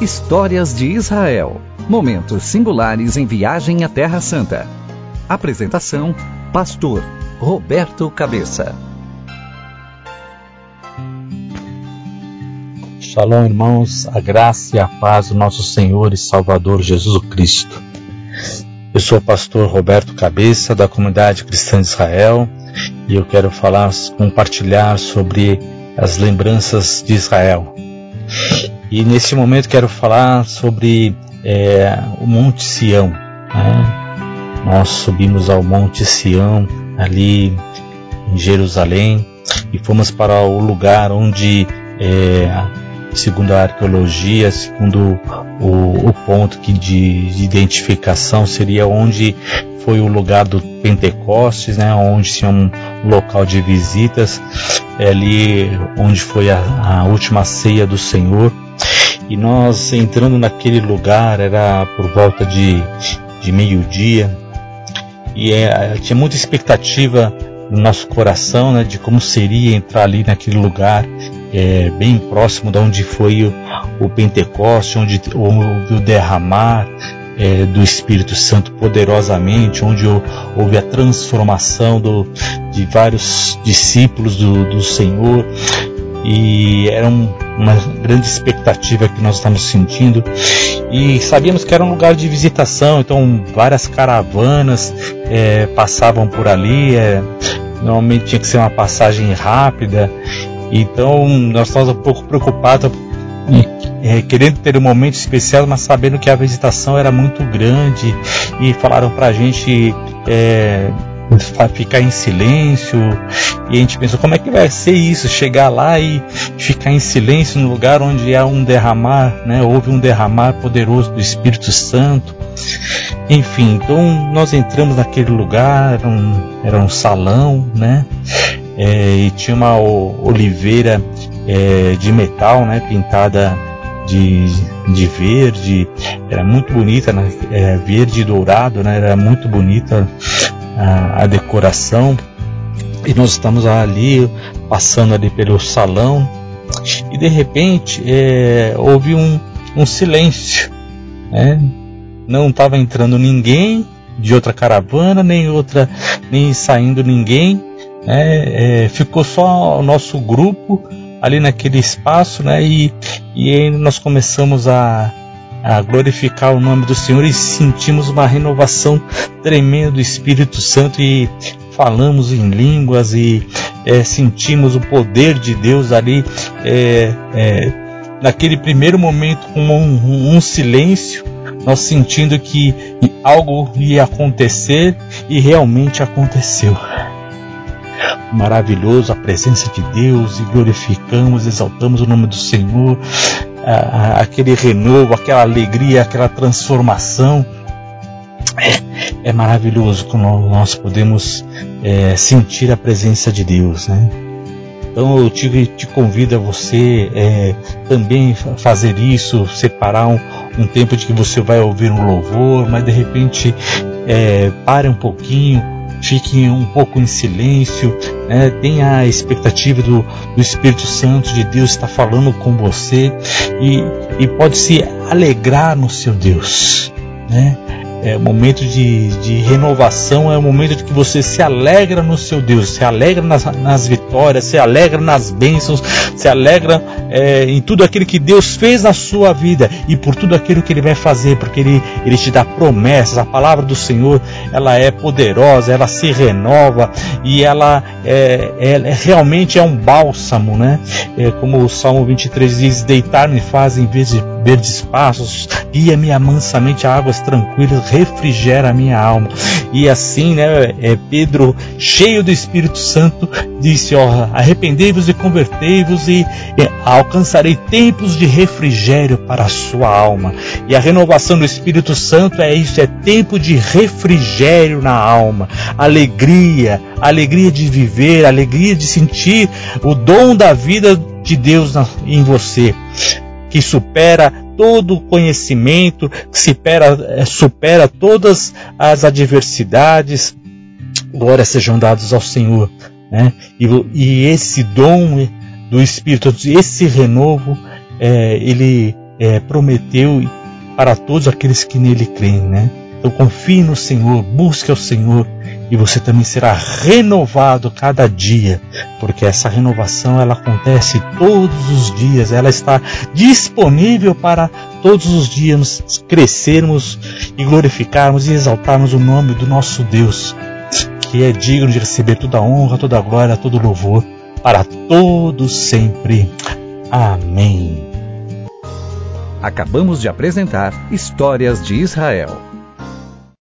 Histórias de Israel. Momentos singulares em viagem à Terra Santa. Apresentação: Pastor Roberto Cabeça. Shalom, irmãos, a graça e a paz do nosso Senhor e Salvador Jesus Cristo. Eu sou o pastor Roberto Cabeça, da comunidade cristã de Israel, e eu quero falar, compartilhar sobre as lembranças de Israel. E nesse momento quero falar sobre é, o Monte Sião. Né? Nós subimos ao Monte Sião, ali em Jerusalém, e fomos para o lugar onde, é, segundo a arqueologia, segundo o, o ponto que de, de identificação, seria onde foi o lugar do Pentecostes, né, onde tinha um local de visitas, é ali onde foi a, a última ceia do Senhor. E nós entrando naquele lugar, era por volta de, de meio-dia, e é, tinha muita expectativa no nosso coração né, de como seria entrar ali naquele lugar, é, bem próximo de onde foi o, o Pentecoste, onde houve o derramar é, do Espírito Santo poderosamente, onde houve a transformação do, de vários discípulos do, do Senhor e era um, uma grande expectativa que nós estamos sentindo. E sabíamos que era um lugar de visitação, então várias caravanas é, passavam por ali, é, normalmente tinha que ser uma passagem rápida, então nós estávamos um pouco preocupados é, querendo ter um momento especial, mas sabendo que a visitação era muito grande. E falaram para a gente é, ficar em silêncio. E a gente pensou, como é que vai ser isso? Chegar lá e ficar em silêncio no lugar onde há um derramar, né? Houve um derramar poderoso do Espírito Santo. Enfim, então nós entramos naquele lugar, era um, era um salão, né? É, e tinha uma oliveira é, de metal, né? Pintada de, de verde, era muito bonita, né? é, verde e dourado, né? Era muito bonita a, a decoração e nós estamos ali passando ali pelo salão e de repente é, houve um, um silêncio, né? não estava entrando ninguém de outra caravana nem outra nem saindo ninguém, né? é, ficou só o nosso grupo ali naquele espaço, né? E, e nós começamos a, a glorificar o nome do Senhor e sentimos uma renovação tremenda do Espírito Santo e falamos em línguas e é, sentimos o poder de Deus ali é, é, naquele primeiro momento com um, um silêncio nós sentindo que algo ia acontecer e realmente aconteceu. Maravilhoso a presença de Deus e glorificamos, exaltamos o nome do Senhor aquele renovo, aquela alegria, aquela transformação. É, é maravilhoso quando nós podemos é, sentir a presença de Deus, né? Então eu te, te convido a você é, também fazer isso, separar um, um, tempo de que você vai ouvir um louvor, mas de repente é, pare um pouquinho, fique um pouco em silêncio, né? tenha a expectativa do, do Espírito Santo de Deus estar falando com você e, e pode se alegrar no seu Deus. Né? é momento de, de renovação, é o momento de que você se alegra no seu Deus, se alegra nas, nas vitórias, se alegra nas bênçãos, se alegra é, em tudo aquilo que Deus fez na sua vida e por tudo aquilo que Ele vai fazer, porque Ele, Ele te dá promessas. A palavra do Senhor ela é poderosa, ela se renova e ela é, é, é realmente é um bálsamo, né? É, como o Salmo 23 diz: Deitar-me faz em vez de verdes passos, guia-me amansamente a águas tranquilas refrigera a minha alma. E assim, né, é, Pedro, cheio do Espírito Santo, disse: ó, arrependei-vos e convertei-vos e, e alcançarei tempos de refrigério para a sua alma. E a renovação do Espírito Santo é isso, é tempo de refrigério na alma, alegria, alegria de viver, alegria de sentir o dom da vida de Deus em você, que supera todo conhecimento, que supera, eh, supera todas as adversidades. Glórias sejam dados ao Senhor. Né? E, e esse dom do Espírito, esse renovo, é, ele é, prometeu para todos aqueles que nele creem, né? Então confie no Senhor, busque ao Senhor e você também será renovado cada dia, porque essa renovação ela acontece todos os dias, ela está disponível para todos os dias crescermos e glorificarmos e exaltarmos o nome do nosso Deus, que é digno de receber toda a honra, toda a glória, todo o louvor para todos sempre. Amém. Acabamos de apresentar Histórias de Israel.